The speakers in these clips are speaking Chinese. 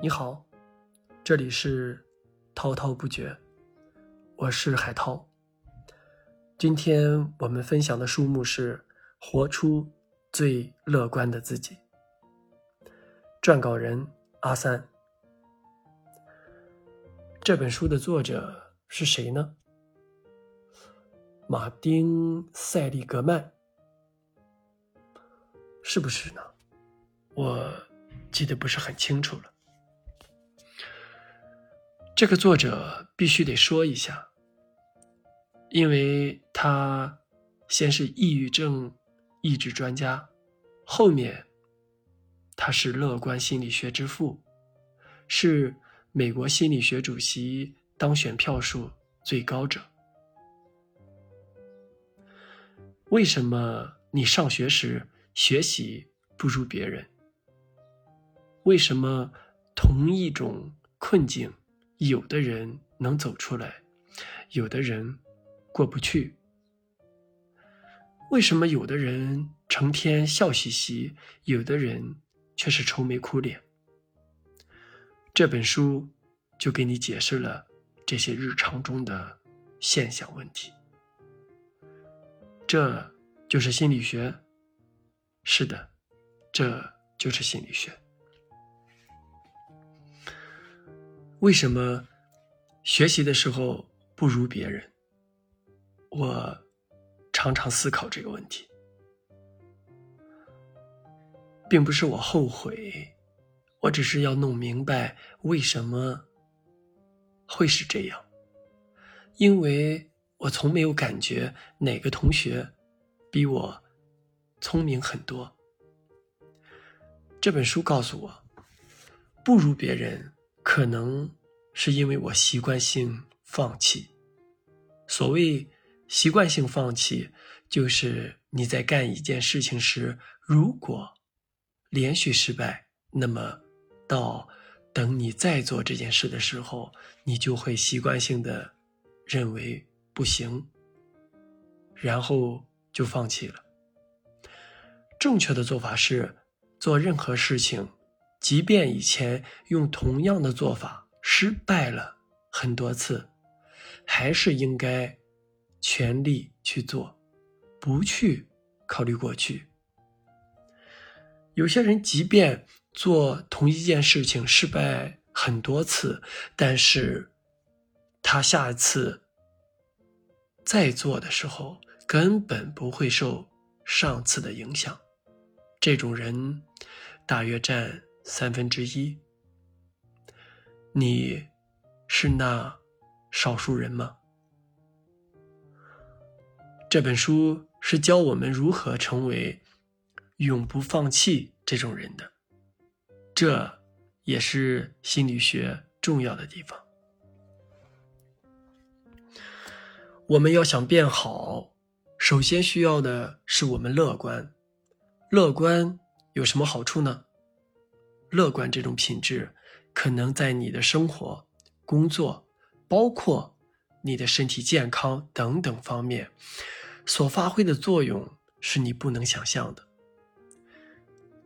你好，这里是滔滔不绝，我是海涛。今天我们分享的书目是《活出最乐观的自己》，撰稿人阿三。这本书的作者是谁呢？马丁·塞利格曼，是不是呢？我记得不是很清楚了。这个作者必须得说一下，因为他先是抑郁症抑制专家，后面他是乐观心理学之父，是美国心理学主席当选票数最高者。为什么你上学时学习不如别人？为什么同一种困境，有的人能走出来，有的人过不去？为什么有的人成天笑嘻嘻，有的人却是愁眉苦脸？这本书就给你解释了这些日常中的现象问题。这就是心理学。是的，这就是心理学。为什么学习的时候不如别人？我常常思考这个问题，并不是我后悔，我只是要弄明白为什么会是这样，因为。我从没有感觉哪个同学比我聪明很多。这本书告诉我，不如别人，可能是因为我习惯性放弃。所谓习惯性放弃，就是你在干一件事情时，如果连续失败，那么到等你再做这件事的时候，你就会习惯性的认为。不行，然后就放弃了。正确的做法是，做任何事情，即便以前用同样的做法失败了很多次，还是应该全力去做，不去考虑过去。有些人即便做同一件事情失败很多次，但是他下一次。再做的时候根本不会受上次的影响，这种人大约占三分之一。你是那少数人吗？这本书是教我们如何成为永不放弃这种人的，这也是心理学重要的地方。我们要想变好，首先需要的是我们乐观。乐观有什么好处呢？乐观这种品质，可能在你的生活、工作，包括你的身体健康等等方面，所发挥的作用是你不能想象的。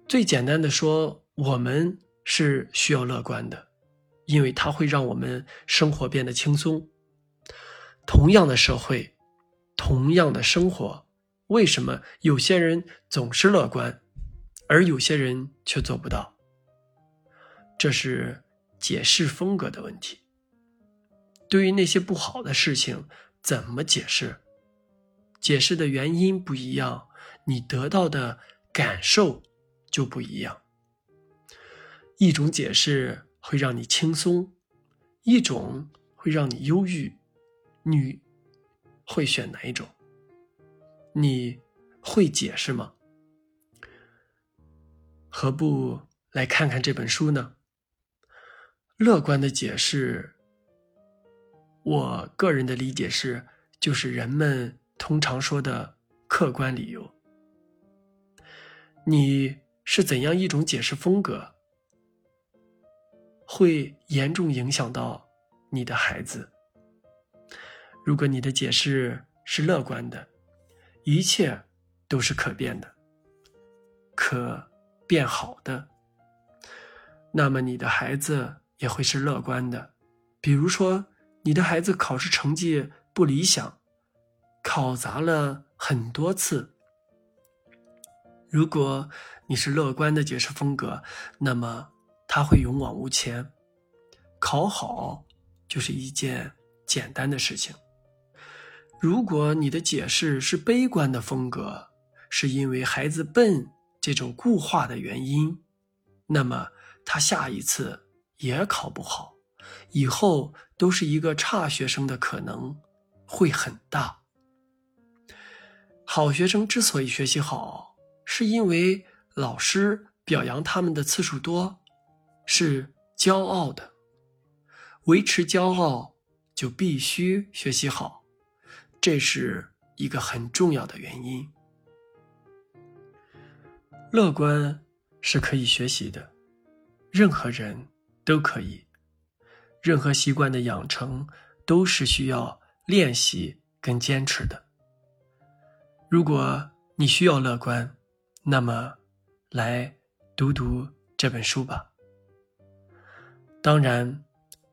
最简单的说，我们是需要乐观的，因为它会让我们生活变得轻松。同样的社会，同样的生活，为什么有些人总是乐观，而有些人却做不到？这是解释风格的问题。对于那些不好的事情，怎么解释？解释的原因不一样，你得到的感受就不一样。一种解释会让你轻松，一种会让你忧郁。你会选哪一种？你会解释吗？何不来看看这本书呢？乐观的解释，我个人的理解是，就是人们通常说的客观理由。你是怎样一种解释风格，会严重影响到你的孩子。如果你的解释是乐观的，一切都是可变的、可变好的。那么你的孩子也会是乐观的。比如说，你的孩子考试成绩不理想，考砸了很多次。如果你是乐观的解释风格，那么他会勇往无前。考好就是一件简单的事情。如果你的解释是悲观的风格，是因为孩子笨这种固化的原因，那么他下一次也考不好，以后都是一个差学生的可能会很大。好学生之所以学习好，是因为老师表扬他们的次数多，是骄傲的。维持骄傲，就必须学习好，这是一个很重要的原因。乐观是可以学习的，任何人都可以。任何习惯的养成都是需要练习跟坚持的。如果你需要乐观，那么来读读这本书吧。当然，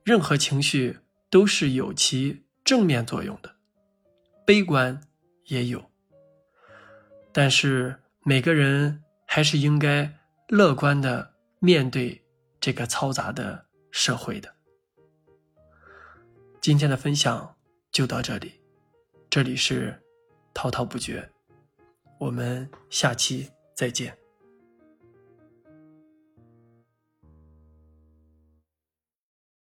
任何情绪都是有其正面作用的，悲观也有。但是每个人。还是应该乐观的面对这个嘈杂的社会的。今天的分享就到这里，这里是滔滔不绝，我们下期再见。